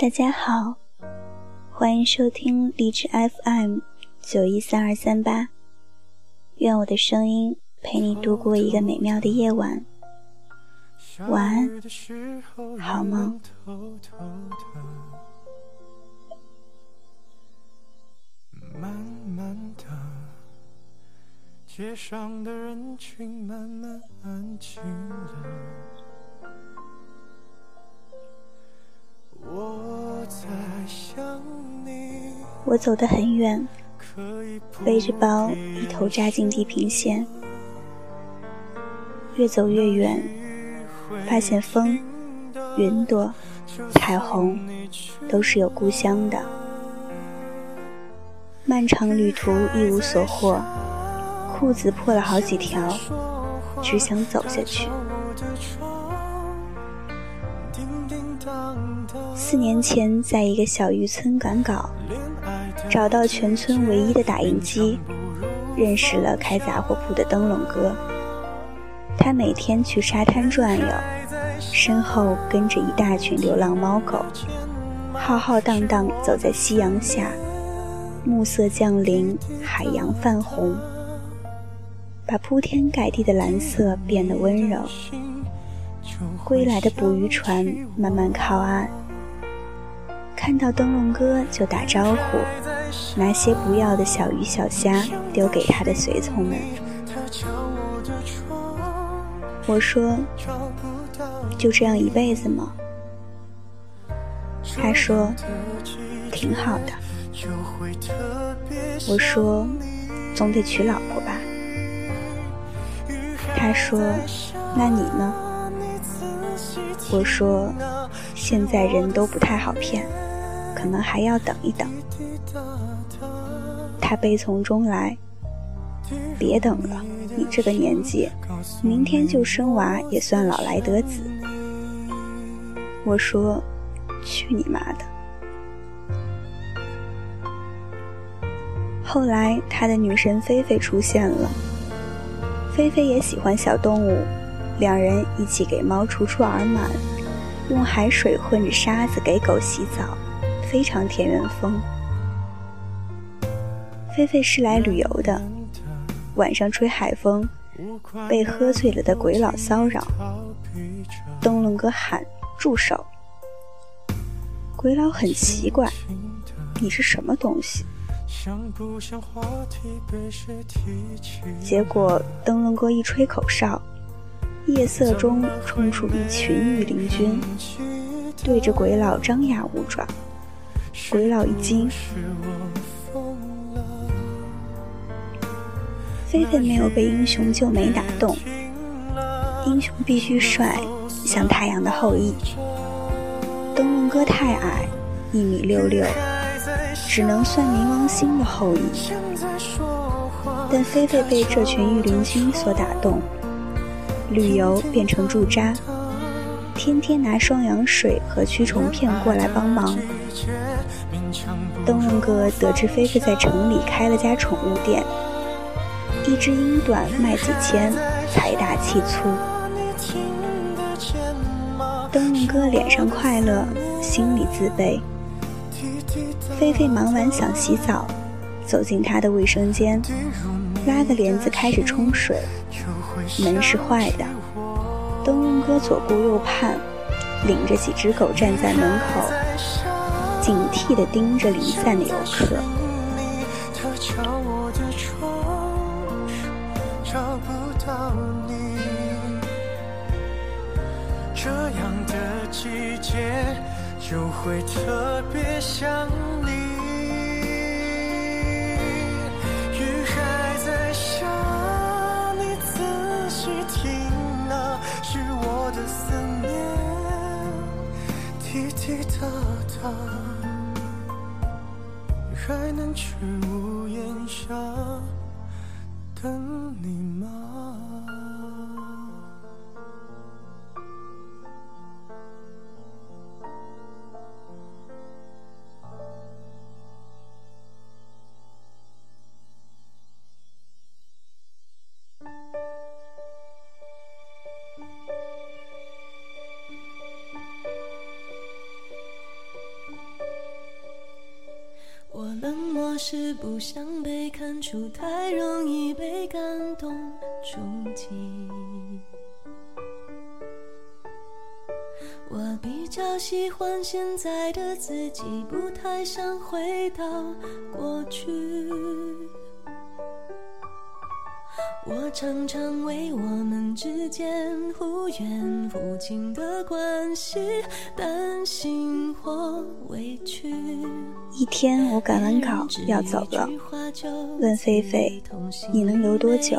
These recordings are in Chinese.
大家好，欢迎收听荔枝 FM 九一三二三八，愿我的声音陪你度过一个美妙的夜晚。晚安，好梦。慢慢的，街上的人群慢慢安静了。我走得很远，背着包一头扎进地平线，越走越远，发现风、云朵、彩虹都是有故乡的。漫长旅途一无所获，裤子破了好几条，只想走下去。四年前，在一个小渔村赶稿，找到全村唯一的打印机，认识了开杂货铺的灯笼哥。他每天去沙滩转悠，身后跟着一大群流浪猫狗，浩浩荡荡走在夕阳下，暮色降临，海洋泛红，把铺天盖地的蓝色变得温柔。归来的捕鱼船慢慢靠岸，看到灯笼哥就打招呼，拿些不要的小鱼小虾丢给他的随从们。我说：“就这样一辈子吗？”他说：“挺好的。”我说：“总得娶老婆吧？”他说：“那你呢？”我说：“现在人都不太好骗，可能还要等一等。”他悲从中来：“别等了，你这个年纪，明天就生娃也算老来得子。”我说：“去你妈的！”后来，他的女神菲菲出现了，菲菲也喜欢小动物。两人一起给猫除除耳螨，用海水混着沙子给狗洗澡，非常田园风。菲菲是来旅游的，晚上吹海风，被喝醉了的鬼佬骚扰。灯笼哥喊住手，鬼佬很奇怪，你是什么东西？结果灯笼哥一吹口哨。夜色中冲出一群御林军，对着鬼佬张牙舞爪。鬼佬一惊，菲菲没有被英雄救美打动。英雄必须帅，像太阳的后裔。灯笼哥太矮，一米六六，只能算冥王星的后裔。但菲菲被这群御林军所打动。旅游变成驻扎，天天拿双氧水和驱虫片过来帮忙。哥得知菲菲在城里开了家宠物店，一只英短卖几千，财大气粗。灯笼哥脸上快乐，心里自卑。菲菲忙完想洗澡，走进他的卫生间。拉个帘子开始冲水，门是坏的。灯笼哥左顾右盼，领着几只狗站在门口，惕地盯着离散的游客。这样的季节就会特别想你。雨还在下，你仔细听啊，是我的思念滴滴答答。还能去屋檐下看出太容易被感动触及。我比较喜欢现在的自己，不太想回到过去。我常常为我们之间忽远忽近的关系担心或委屈。一天，我赶完稿要走了，问菲菲：“你能留多久？”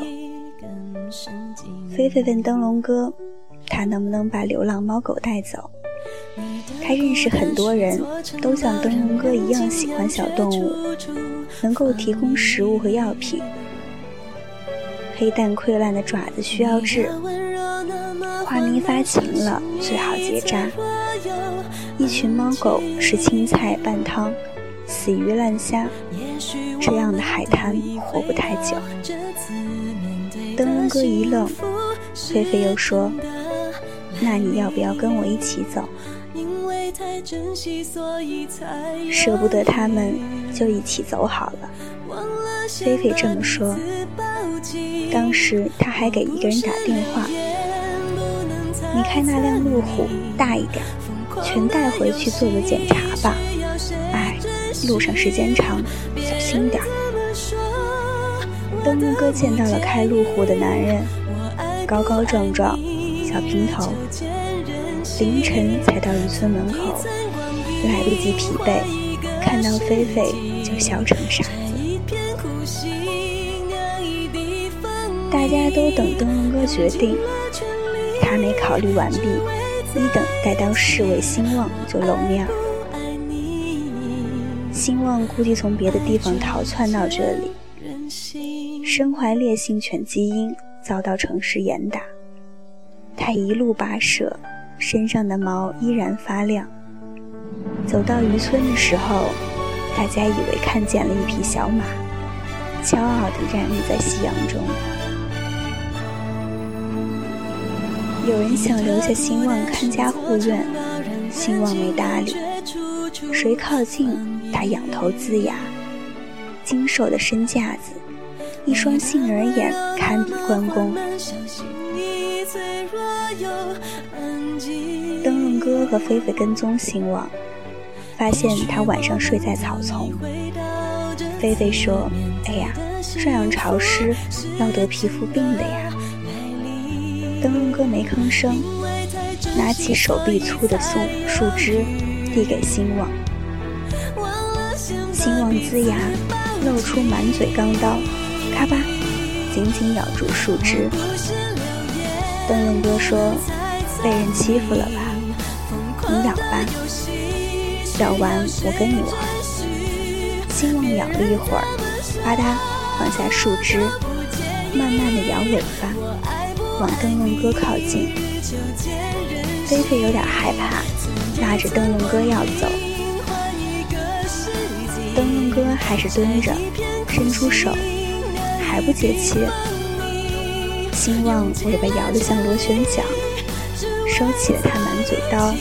菲菲问灯笼哥。他能不能把流浪猫狗带走？他认识很多人都像灯笼哥一样喜欢小动物，能够提供食物和药品。黑蛋溃烂的爪子需要治，花咪发情了最好结扎。一群猫狗吃青菜拌汤，死鱼烂虾，这样的海滩活不太久。灯笼哥一愣，菲菲又说。那你要不要跟我一起走？舍不得他们，就一起走好了。菲菲这么说。当时他还给一个人打电话：“你开那辆路虎大一点，全带回去做个检查吧。哎，路上时间长，小心点。”灯笼哥见到了开路虎的男人，高高壮壮。小平头，凌晨才到渔村门口，来不及疲惫，看到菲菲就笑成傻大家都等灯笼哥决定，他没考虑完毕，一等待到侍卫兴旺就露面了。兴旺估计从别的地方逃窜到这里，身怀烈性犬基因，遭到城市严打。他一路跋涉，身上的毛依然发亮。走到渔村的时候，大家以为看见了一匹小马，骄傲地站立在夕阳中。有人想留下兴旺看家护院，兴旺没搭理。谁靠近，他仰头龇牙。精瘦的身架子，一双杏仁眼，堪比关公。灯笼哥和菲菲跟踪兴旺，发现他晚上睡在草丛。菲菲说：“哎呀，这样潮湿，要得皮肤病的呀。”灯笼哥没吭声，拿起手臂粗的树树枝递给兴旺。兴旺龇牙，露出满嘴钢刀，咔吧，紧紧咬住树枝。灯笼哥说：“被人欺负了吧？你咬吧，咬完我跟你玩。”兴旺咬了一会儿，吧嗒放下树枝，慢慢的摇尾巴，往灯笼哥靠近。菲菲有点害怕，拉着灯笼哥要走。灯笼哥还是蹲着，伸出手，还不解气。兴旺尾巴摇得像螺旋桨，收起了他满嘴刀，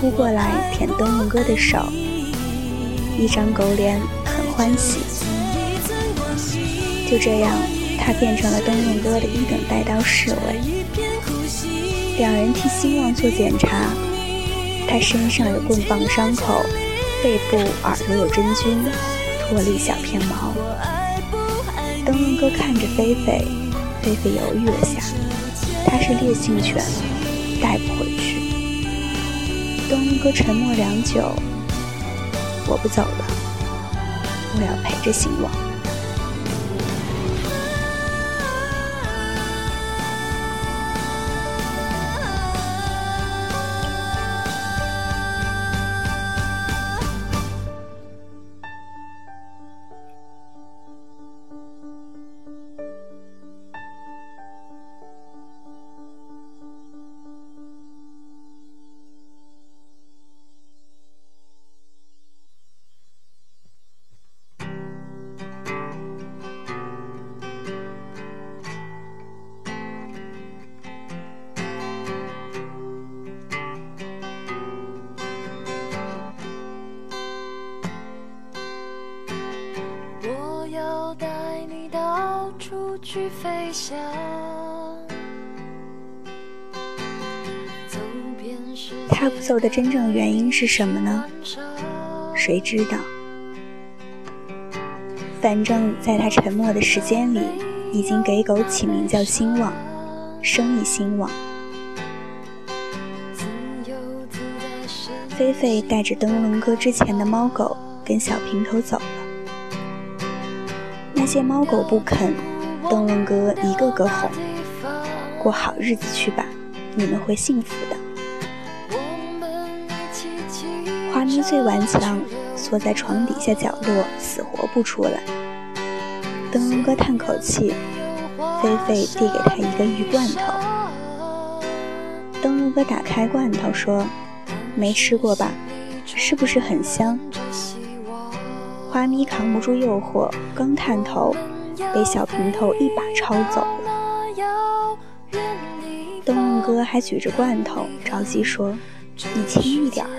扑过来舔灯笼哥的手，一张狗脸很欢喜。就这样，他变成了灯笼哥的一等带刀侍卫。两人替兴旺做检查，他身上有棍棒伤口，背部、耳朵有真菌，脱了一小片毛。灯笼哥看着菲菲。菲菲犹豫了下，他是烈性犬，带不回去。东龙哥沉默良久，我不走了，我要陪着兴旺。他不走的真正原因是什么呢？谁知道？反正在他沉默的时间里，已经给狗起名叫兴旺，生意兴旺。菲菲带着灯笼哥之前的猫狗跟小平头走了，那些猫狗不肯，灯笼哥一个个哄，过好日子去吧，你们会幸福的。花咪最顽强，缩在床底下角落，死活不出来。灯笼哥叹口气，菲菲递给他一个鱼罐头。灯笼哥打开罐头说。没吃过吧？是不是很香？花咪扛不住诱惑，刚探头，被小平头一把抄走了。灯笼哥还举着罐头，着急说：“你轻一点儿。”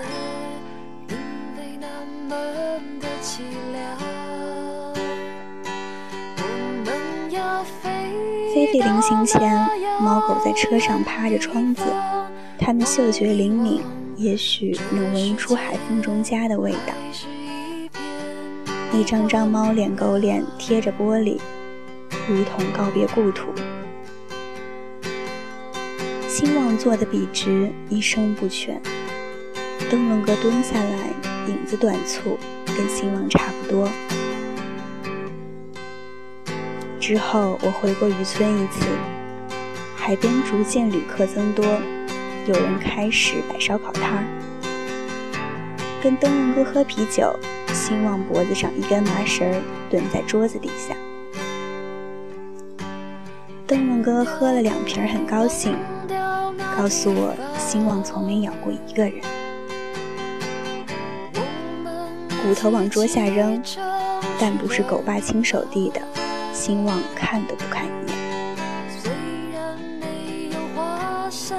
菲菲临行前，猫狗在车上趴着窗子，它们嗅觉灵敏。也许能闻出海风中家的味道。一张张猫脸狗脸贴着玻璃，如同告别故土。兴旺坐得笔直，一声不全。灯笼哥蹲下来，影子短促，跟兴旺差不多。之后我回过渔村一次，海边逐渐旅客增多。有人开始摆烧烤摊儿，跟灯笼哥喝啤酒，兴旺脖子上一根麻绳蹲在桌子底下。灯笼哥喝了两瓶，很高兴，告诉我兴旺从没咬过一个人。骨头往桌下扔，但不是狗爸亲手递的，兴旺看都不看一眼。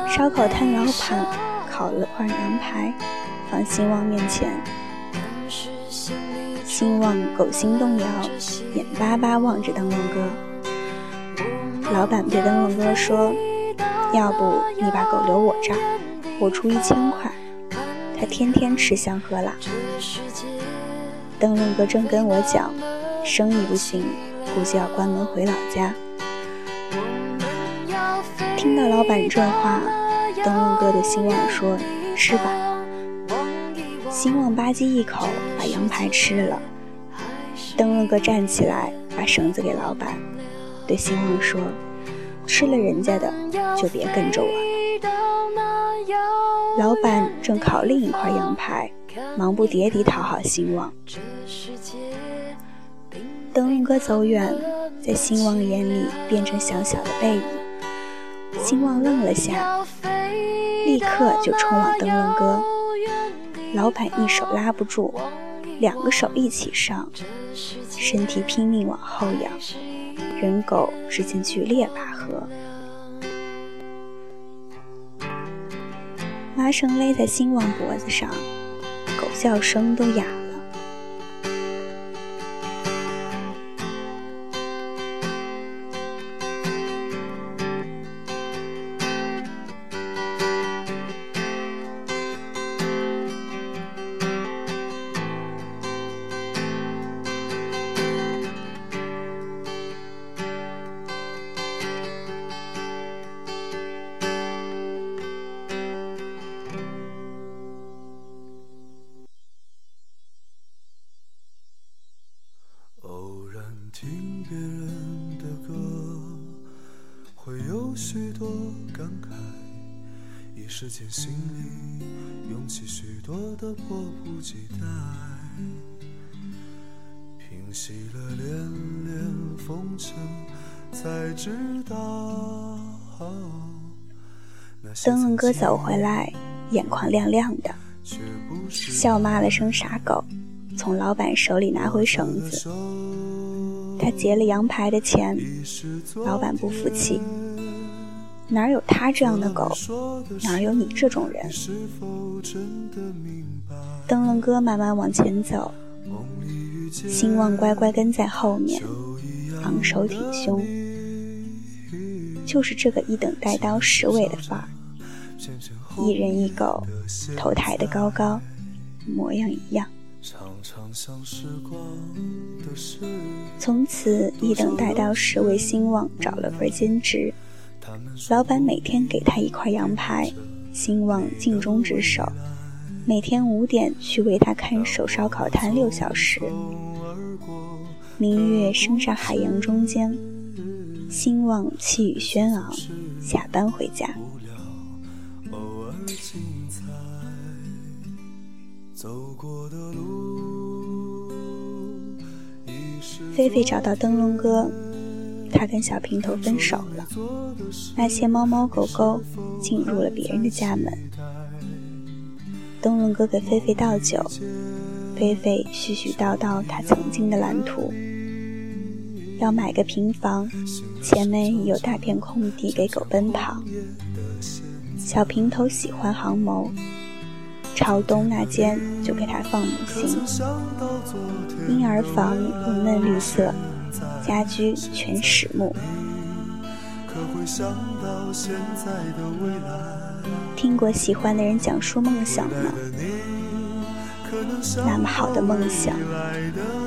烧烤摊老板烤了块羊排，放兴旺面前。兴旺狗心动摇，眼巴巴望着灯笼哥。老板对灯笼哥说：“要不你把狗留我这儿，我出一千块。他天天吃香喝辣。”灯笼哥正跟我讲，生意不行，估计要关门回老家。听到老板这话。灯笼哥对兴旺说：“吃吧。”兴旺吧唧一口把羊排吃了。灯笼哥站起来，把绳子给老板，对兴旺说：“吃了人家的，就别跟着我。”老板正烤另一块羊排，忙不迭地讨好兴旺。灯笼哥走远，在兴旺眼里变成小小的背影。兴旺愣了下。立刻就冲往灯笼哥，老板一手拉不住，两个手一起上，身体拼命往后仰，人狗之间剧烈拔河，麻绳勒在兴旺脖子上，叫声都哑。时间心里涌起许多的迫不及待，平息了连连风尘，才知道。灯笼哥走回来，眼眶亮亮的，笑骂了声傻狗，从老板手里拿回绳子。他结了羊排的钱，老板不服气。哪有他这样的狗？哪有你这种人？灯笼哥慢慢往前走，兴旺乖乖跟在后面，昂首挺胸。就是这个一等带刀十尾的范儿，一人一狗，头抬得高高，模样一样。从此，一等带刀十尾兴旺找了份兼职，老板每天给他一块羊排，兴旺尽忠职守，每天五点去为他看守烧烤摊六小时。明月升上海洋中间，兴旺气宇轩昂，下班回家。菲菲找到灯笼哥，他跟小平头分手了。那些猫猫狗狗进入了别人的家门。灯笼哥给菲菲倒酒，菲菲絮絮叨叨他曾经的蓝图：要买个平房，前面有大片空地给狗奔跑。小平头喜欢航模。朝东那间就给他放母星，婴儿房用嫩绿色，家居全实木。听过喜欢的人讲述梦想吗？那么好的梦想，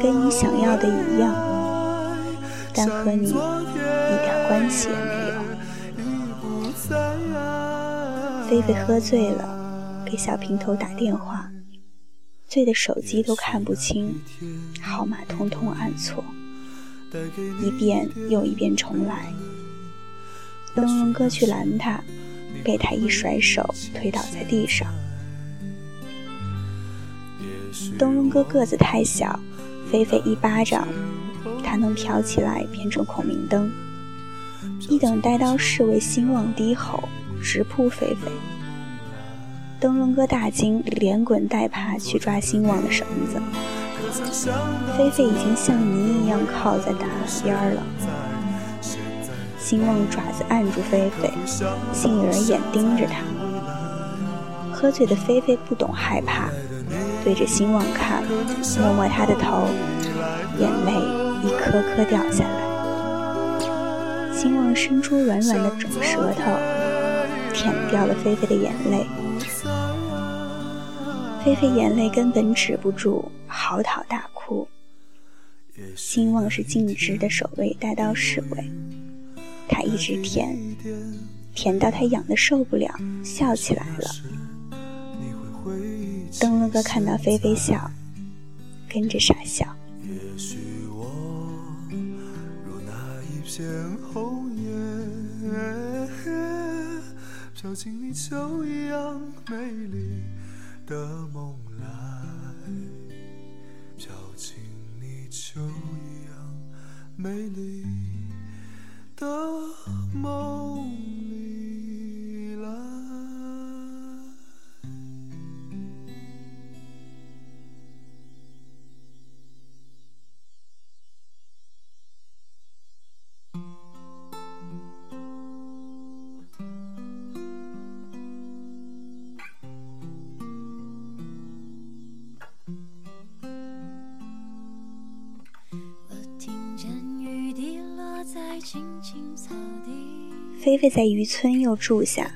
跟你想要的一样，但和你一点关系也没有。菲菲喝醉了。给小平头打电话，醉的手机都看不清，号码通通按错，一遍又一遍重来。灯笼哥去拦他，被他一甩手推倒在地上。灯笼哥个子太小，菲菲一巴掌，他能飘起来变成孔明灯。一等带刀侍卫兴旺低吼，直扑菲菲。灯笼哥大惊，连滚带爬去抓兴旺的绳子。菲菲已经像泥一样靠在大岸边了。兴旺爪子按住菲菲，杏仁眼盯着他。喝醉的菲菲不懂害怕，对着兴旺看，摸摸他的头，眼泪一颗颗掉下来。兴旺伸出软软的肿舌头，舔掉了菲菲的眼泪。菲菲眼泪根本止不住，嚎啕大哭。兴旺是尽职的守卫带刀侍卫，他一直舔，舔到他痒的受不了，笑起来了。灯笼哥看到菲菲笑，跟着傻笑。的梦来，飘进你就一样美丽的梦。菲菲在渔村又住下，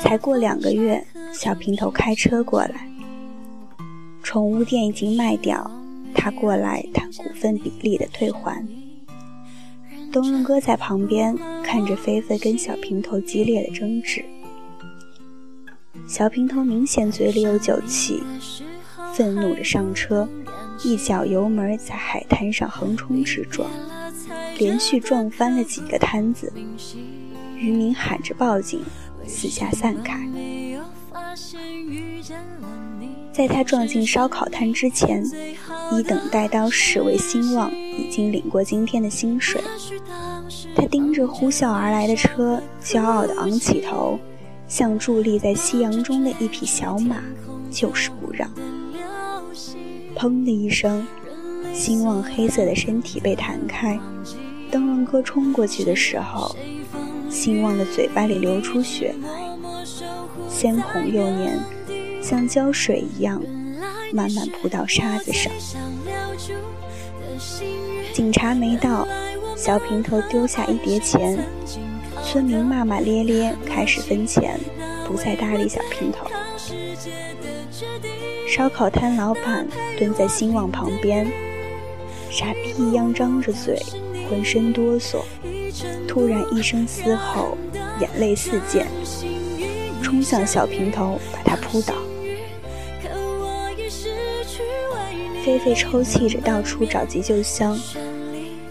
才过两个月，小平头开车过来。宠物店已经卖掉，他过来谈股份比例的退还。灯笼哥在旁边看着菲菲跟小平头激烈的争执。小平头明显嘴里有酒气，愤怒着上车，一脚油门在海滩上横冲直撞，连续撞翻了几个摊子。渔民喊着报警，四下散开。在他撞进烧烤摊之前，一等带刀侍卫兴旺已经领过今天的薪水。他盯着呼啸而来的车，骄傲地昂起头，像伫立在夕阳中的一匹小马，就是不让。砰的一声，兴旺黑色的身体被弹开。灯笼哥冲过去的时候。兴旺的嘴巴里流出血来，鲜红又黏，像胶水一样，慢慢扑到沙子上。警察没到，小平头丢下一叠钱，村民骂骂咧咧，开始分钱，不再搭理小平头。烧烤摊老板蹲在兴旺旁边，傻逼一样张着嘴，浑身哆嗦。突然一声嘶吼，眼泪四溅，冲向小平头，把他扑倒。菲菲抽泣着到处找急救箱，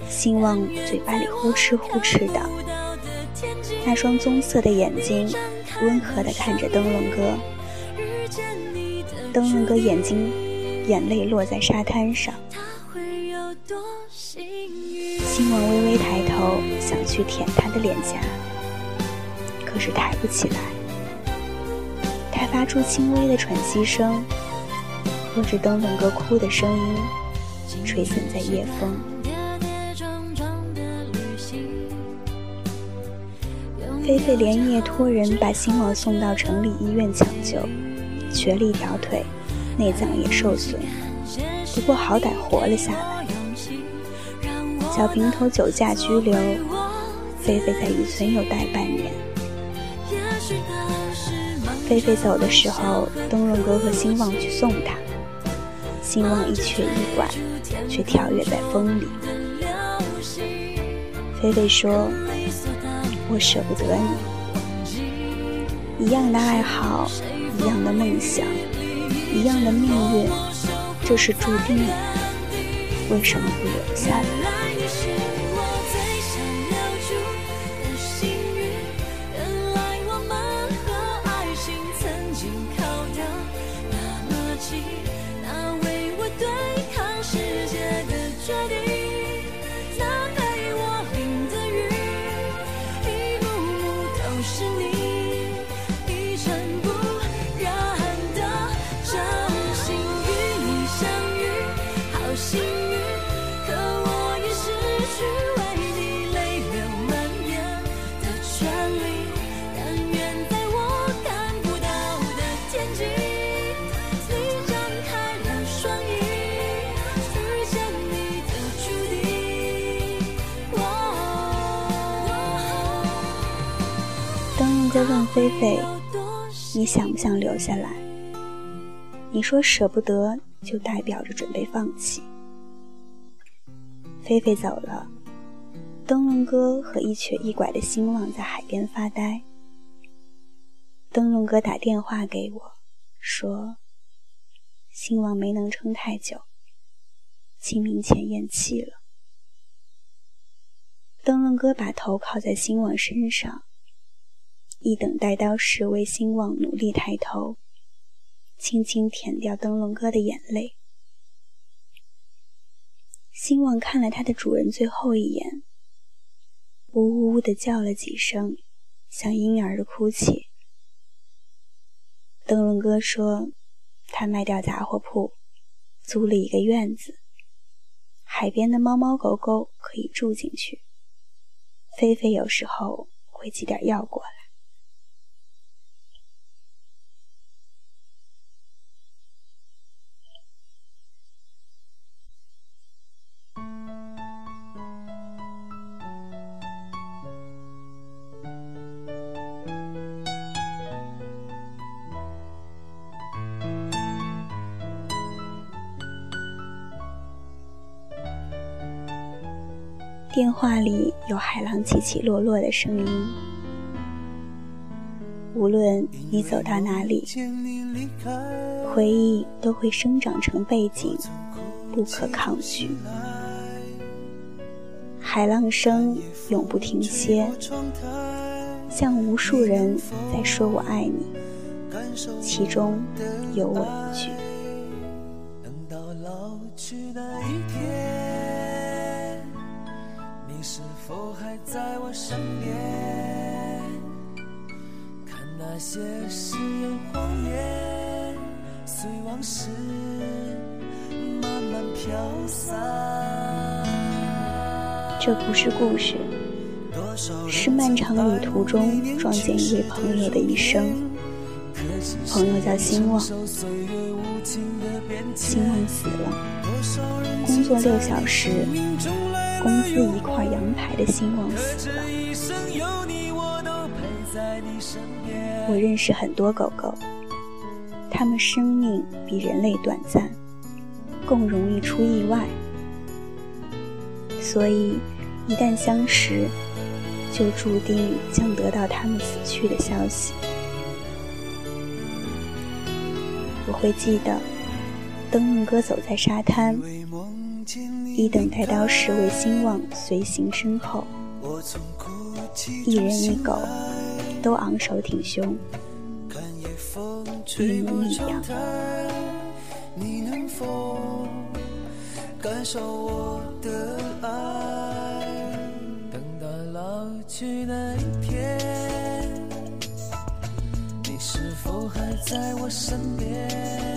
兴旺嘴巴里呼哧呼哧的，那双棕色的眼睛温和地看着灯笼哥。灯笼哥眼睛眼泪落在沙滩上，兴旺微微抬头想去舔他的脸颊，可是抬不起来。他发出轻微的喘息声。拖着灯笼哥哭的声音，吹散在夜风。菲菲连夜托人把兴旺送到城里医院抢救，瘸了一条腿，内脏也受损，不过好歹活了下来。小平头酒驾拘留，菲菲在渔村又待半年。菲菲走的时候，灯笼哥和兴旺去送她。兴旺一瘸一拐，却跳跃在风里。菲菲说：“我舍不得你，一样的爱好，一样的梦想，一样的命运，这是注定的，为什么不留下来？”想不想留下来？”你说舍不得，就代表着准备放弃。菲菲走了，灯笼哥和一瘸一拐的兴旺在海边发呆。灯笼哥打电话给我，说：“兴旺没能撑太久，清明前咽气了。”灯笼哥把头靠在兴旺身上。一等待到时，为兴旺努力抬头，轻轻舔掉灯笼哥的眼泪。兴旺看了他的主人最后一眼，呜呜呜的叫了几声，像婴儿的哭泣。灯笼哥说，他卖掉杂货铺，租了一个院子，海边的猫猫狗狗可以住进去。菲菲有时候会寄点药过来。电话里有海浪起起落落的声音。无论你走到哪里，回忆都会生长成背景，不可抗拒。海浪声永不停歇，像无数人在说我爱你，其中有我一句。身边，看那些誓言谎言，随往事慢慢飘散。这不是故事，是漫长旅途中撞见一位朋友的一生。朋友叫兴旺，兴旺死了，工作六小时。工资一块羊排的兴旺死了。我认识很多狗狗，它们生命比人类短暂，更容易出意外，所以一旦相识，就注定将得到它们死去的消息。我会记得，灯笼哥走在沙滩，一等待到时为兴旺随行身后，一人一狗都昂首挺胸，一模一样。感受我的爱，等到老去那一天，你是否还在我身边？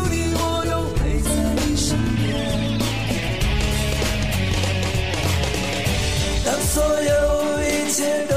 有